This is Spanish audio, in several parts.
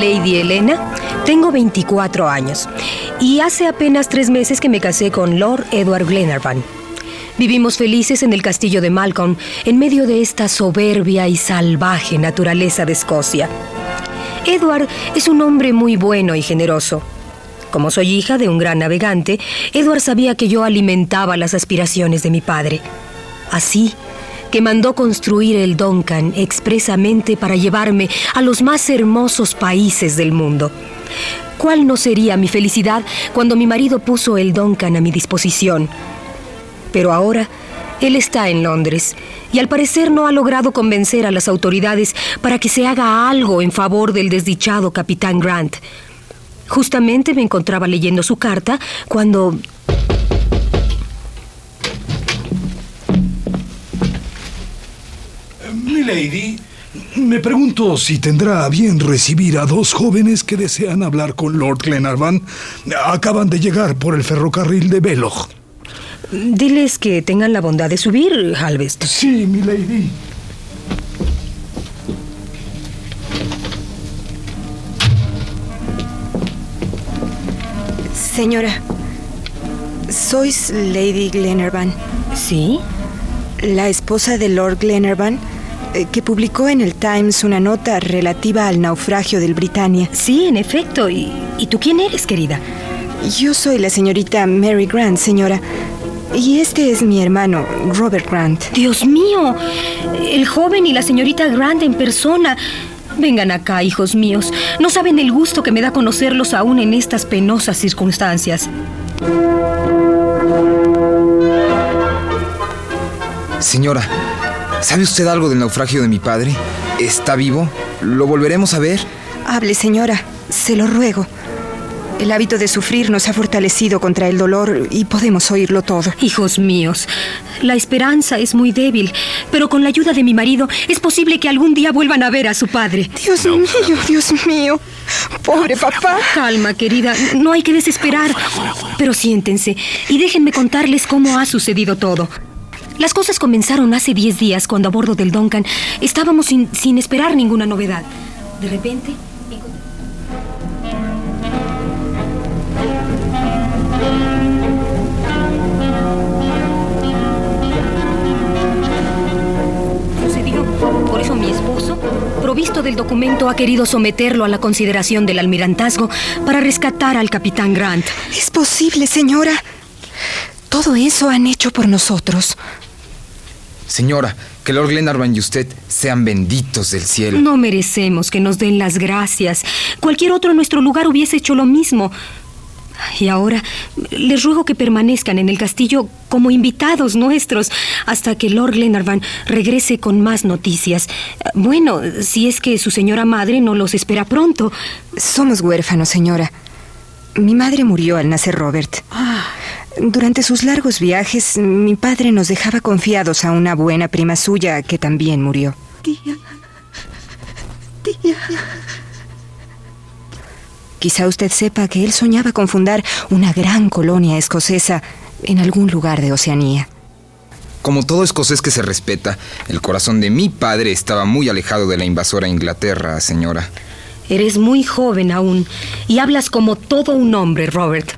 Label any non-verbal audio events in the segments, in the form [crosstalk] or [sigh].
Lady Elena, tengo 24 años y hace apenas tres meses que me casé con Lord Edward Glenarvan. Vivimos felices en el castillo de Malcolm, en medio de esta soberbia y salvaje naturaleza de Escocia. Edward es un hombre muy bueno y generoso. Como soy hija de un gran navegante, Edward sabía que yo alimentaba las aspiraciones de mi padre. Así que mandó construir el Duncan expresamente para llevarme a los más hermosos países del mundo. ¿Cuál no sería mi felicidad cuando mi marido puso el Duncan a mi disposición? Pero ahora él está en Londres y al parecer no ha logrado convencer a las autoridades para que se haga algo en favor del desdichado capitán Grant. Justamente me encontraba leyendo su carta cuando... Milady, me pregunto si tendrá a bien recibir a dos jóvenes que desean hablar con Lord Glenarvan. Acaban de llegar por el ferrocarril de Belloc. Diles que tengan la bondad de subir, Halvest. Sí, milady. Señora, ¿sois Lady Glenarvan, ¿Sí? la esposa de Lord Glenarvan, que publicó en el Times una nota relativa al naufragio del Britannia? Sí, en efecto. ¿Y, ¿y tú quién eres, querida? Yo soy la señorita Mary Grant, señora. Y este es mi hermano, Robert Grant. Dios mío, el joven y la señorita Grant en persona. Vengan acá, hijos míos. No saben el gusto que me da conocerlos aún en estas penosas circunstancias. Señora, ¿sabe usted algo del naufragio de mi padre? ¿Está vivo? ¿Lo volveremos a ver? Hable, señora. Se lo ruego. El hábito de sufrir nos ha fortalecido contra el dolor y podemos oírlo todo. Hijos míos, la esperanza es muy débil, pero con la ayuda de mi marido es posible que algún día vuelvan a ver a su padre. Dios mío, Dios mío. Pobre papá. Calma, querida, no hay que desesperar. Pero siéntense y déjenme contarles cómo ha sucedido todo. Las cosas comenzaron hace 10 días cuando a bordo del Duncan estábamos sin, sin esperar ninguna novedad. De repente... Sucedió. Por eso mi esposo, provisto del documento, ha querido someterlo a la consideración del almirantazgo para rescatar al capitán Grant. Es posible, señora. Todo eso han hecho por nosotros. Señora, que Lord Glenarvan y usted sean benditos del cielo. No merecemos que nos den las gracias. Cualquier otro en nuestro lugar hubiese hecho lo mismo. Y ahora les ruego que permanezcan en el castillo como invitados nuestros hasta que Lord Glenarvan regrese con más noticias. Bueno, si es que su señora madre no los espera pronto. Somos huérfanos, señora. Mi madre murió al nacer Robert. Durante sus largos viajes, mi padre nos dejaba confiados a una buena prima suya que también murió. Tía. Tía. Quizá usted sepa que él soñaba con fundar una gran colonia escocesa en algún lugar de Oceanía. Como todo escocés que se respeta, el corazón de mi padre estaba muy alejado de la invasora Inglaterra, señora. Eres muy joven aún y hablas como todo un hombre, Robert.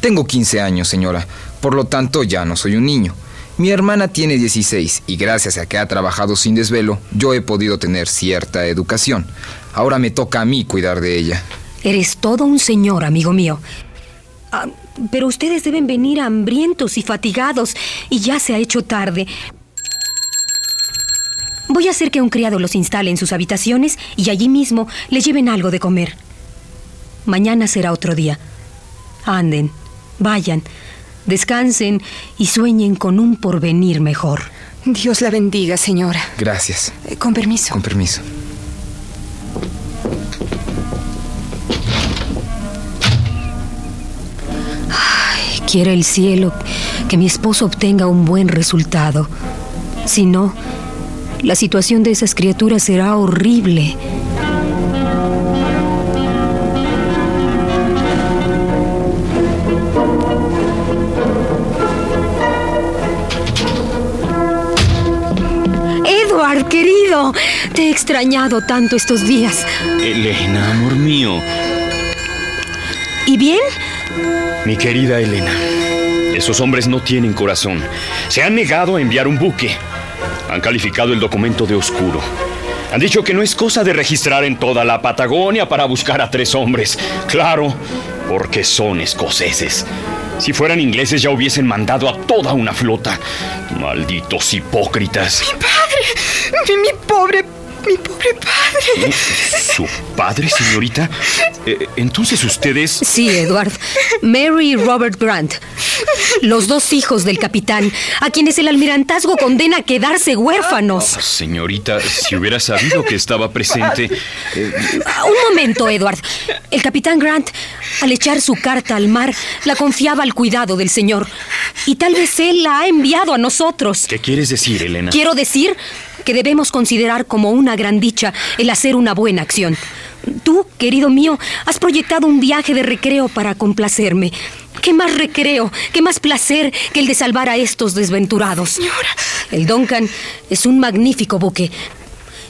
Tengo 15 años, señora. Por lo tanto, ya no soy un niño. Mi hermana tiene 16 y gracias a que ha trabajado sin desvelo, yo he podido tener cierta educación. Ahora me toca a mí cuidar de ella. Eres todo un señor, amigo mío. Ah, Pero ustedes deben venir hambrientos y fatigados, y ya se ha hecho tarde. Voy a hacer que un criado los instale en sus habitaciones y allí mismo les lleven algo de comer. Mañana será otro día. Anden, vayan, descansen y sueñen con un porvenir mejor. Dios la bendiga, señora. Gracias. Eh, Con permiso. Con permiso. Quiera el cielo que mi esposo obtenga un buen resultado. Si no, la situación de esas criaturas será horrible. Querido, te he extrañado tanto estos días. Elena, amor mío. ¿Y bien? Mi querida Elena, esos hombres no tienen corazón. Se han negado a enviar un buque. Han calificado el documento de oscuro. Han dicho que no es cosa de registrar en toda la Patagonia para buscar a tres hombres. Claro, porque son escoceses. Si fueran ingleses ya hubiesen mandado a toda una flota. Malditos hipócritas. Mi, mi pobre, mi pobre padre. ¿Su padre, señorita? Eh, entonces ustedes... Sí, Edward. Mary y Robert Grant. Los dos hijos del capitán, a quienes el almirantazgo condena a quedarse huérfanos. Señorita, si hubiera sabido que estaba presente... eh, Un momento, Edward. El capitán Grant, al echar su carta al mar, la confiaba al cuidado del señor. Y tal vez él la ha enviado a nosotros. ¿Qué quieres decir, Elena? Quiero decir que debemos considerar como una gran dicha el hacer una buena acción. Tú, querido mío, has proyectado un viaje de recreo para complacerme. ¿Qué más recreo, qué más placer que el de salvar a estos desventurados? Señora. El Duncan es un magnífico buque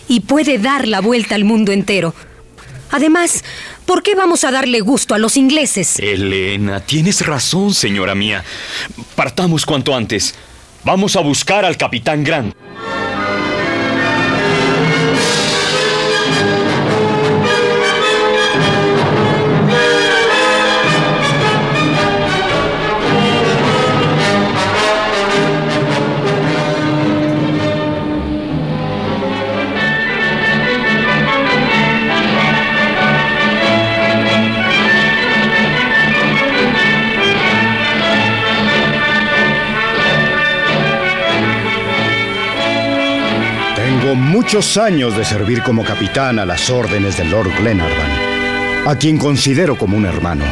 y puede dar la vuelta al mundo entero. Además, ¿por qué vamos a darle gusto a los ingleses? Elena, tienes razón, señora mía. Partamos cuanto antes. Vamos a buscar al capitán Grant. Muchos años de servir como capitán a las órdenes del Lord Glenarvan, a quien considero como un hermano,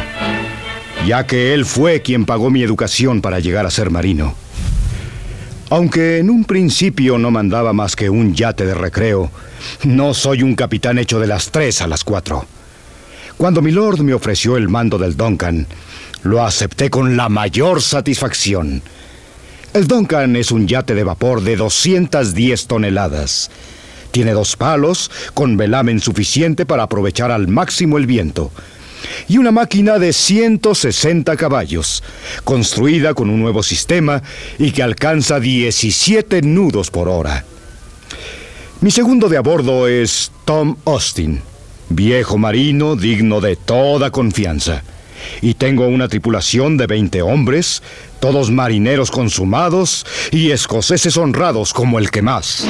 ya que él fue quien pagó mi educación para llegar a ser marino. Aunque en un principio no mandaba más que un yate de recreo, no soy un capitán hecho de las tres a las cuatro. Cuando mi lord me ofreció el mando del Duncan, lo acepté con la mayor satisfacción. El Duncan es un yate de vapor de 210 toneladas. Tiene dos palos con velamen suficiente para aprovechar al máximo el viento. Y una máquina de 160 caballos, construida con un nuevo sistema y que alcanza 17 nudos por hora. Mi segundo de a bordo es Tom Austin, viejo marino digno de toda confianza. Y tengo una tripulación de 20 hombres, todos marineros consumados y escoceses honrados como el que más.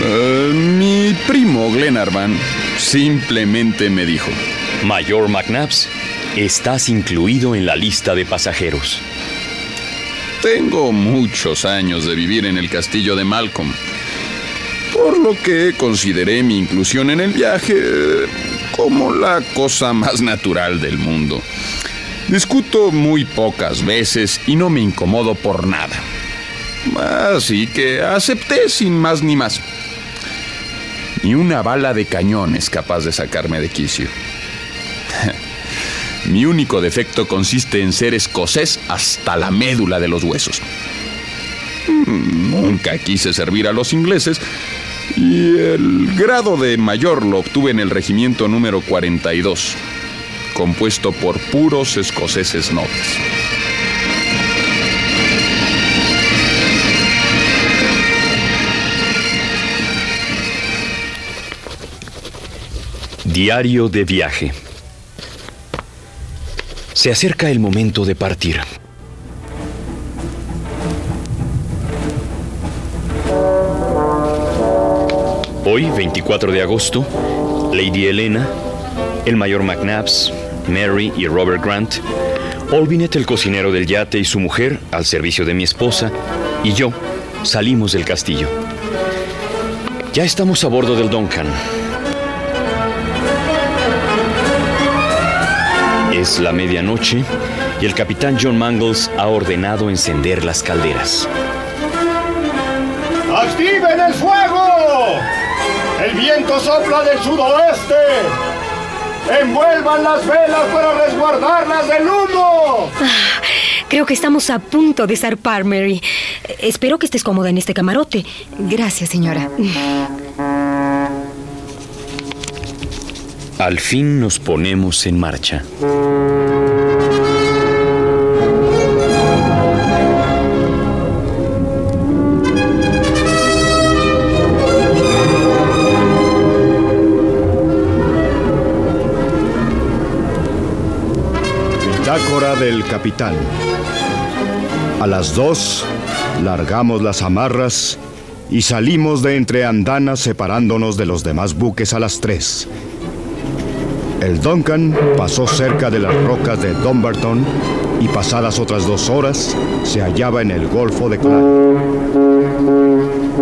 Eh, primo Glenarvan simplemente me dijo, Mayor McNabbs, estás incluido en la lista de pasajeros. tengo muchos años de vivir en el castillo de Malcolm, por lo que consideré mi inclusión en el viaje eh, como la cosa más natural del mundo. Discuto muy pocas veces y no me incomodo por nada. Así que acepté sin más ni más. Ni una bala de cañón es capaz de sacarme de quicio. Mi único defecto consiste en ser escocés hasta la médula de los huesos. Mm, Nunca quise servir a los ingleses y el grado de mayor lo obtuve en el regimiento número 42, compuesto por puros escoceses nobles. Diario de viaje. Se acerca el momento de partir. Hoy, 24 de agosto, Lady Elena, el mayor McNabbs, Mary y Robert Grant, Olvinet el cocinero del yate y su mujer, al servicio de mi esposa, y yo salimos del castillo. Ya estamos a bordo del Duncan. Es la medianoche y el capitán John Mangles ha ordenado encender las calderas. ¡Activen el fuego! El viento sopla del sudoeste. Envuelvan las velas para resguardarlas del humo. Creo que estamos a punto de zarpar, Mary. Espero que estés cómoda en este camarote. Gracias, señora. Al fin nos ponemos en marcha. Bitácora del capitán. A las dos, largamos las amarras y salimos de entre andanas separándonos de los demás buques a las tres. El Duncan pasó cerca de las rocas de Dumbarton y pasadas otras dos horas se hallaba en el Golfo de Clyde.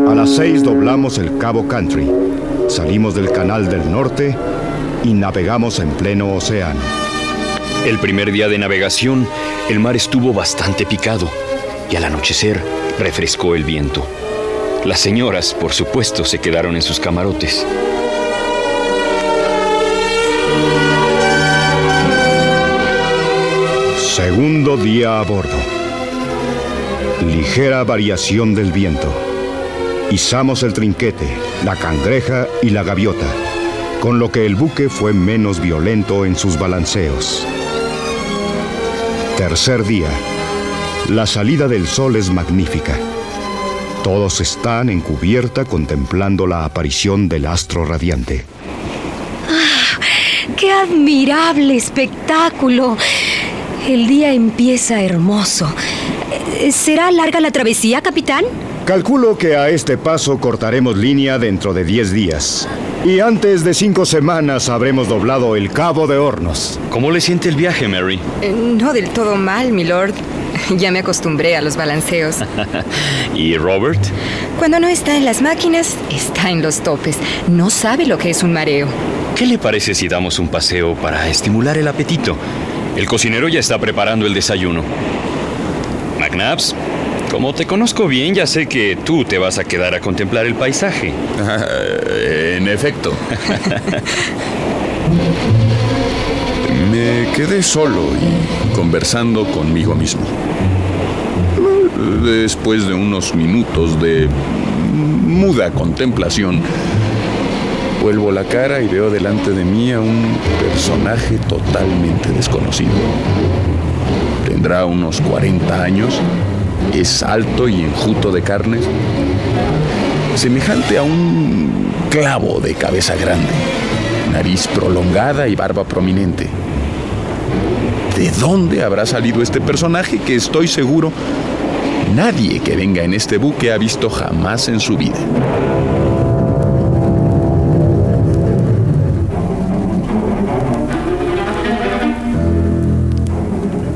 A las seis doblamos el Cabo Country, salimos del Canal del Norte y navegamos en pleno océano. El primer día de navegación, el mar estuvo bastante picado y al anochecer refrescó el viento. Las señoras, por supuesto, se quedaron en sus camarotes. Segundo día a bordo. Ligera variación del viento. Izamos el trinquete, la cangreja y la gaviota, con lo que el buque fue menos violento en sus balanceos. Tercer día. La salida del sol es magnífica. Todos están en cubierta contemplando la aparición del astro radiante. ¡Qué admirable espectáculo! El día empieza hermoso. Eh, ¿Será larga la travesía, capitán? Calculo que a este paso cortaremos línea dentro de 10 días. Y antes de cinco semanas habremos doblado el Cabo de Hornos. ¿Cómo le siente el viaje, Mary? Eh, no del todo mal, milord. [laughs] Ya me acostumbré a los balanceos. [laughs] ¿Y Robert? Cuando no está en las máquinas, está en los topes. No sabe lo que es un mareo. ¿Qué le parece si damos un paseo para estimular el apetito? El cocinero ya está preparando el desayuno. McNabbs, como te conozco bien, ya sé que tú te vas a quedar a contemplar el paisaje. [laughs] en efecto. [laughs] Me quedé solo y conversando conmigo mismo. Después de unos minutos de muda contemplación, vuelvo la cara y veo delante de mí a un personaje totalmente desconocido. Tendrá unos 40 años, es alto y enjuto de carnes, semejante a un clavo de cabeza grande, nariz prolongada y barba prominente. ¿De dónde habrá salido este personaje que estoy seguro nadie que venga en este buque ha visto jamás en su vida?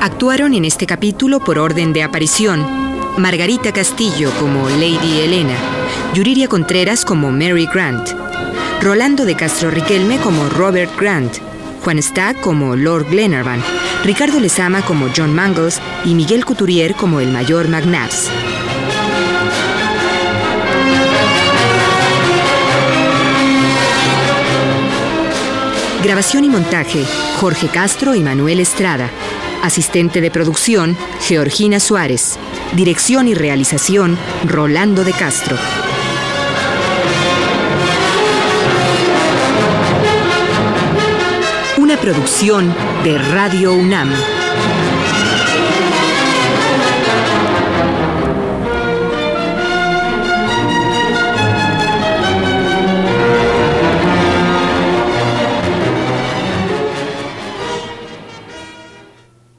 Actuaron en este capítulo por orden de aparición. Margarita Castillo como Lady Elena, Yuriria Contreras como Mary Grant, Rolando de Castro Riquelme como Robert Grant, Juan Stack como Lord Glenarvan, Ricardo Lezama como John Mangles. Y Miguel Couturier como el mayor McNabbs. Grabación y montaje, Jorge Castro y Manuel Estrada. Asistente de producción, Georgina Suárez. Dirección y realización, Rolando de Castro. Una producción de Radio UNAM.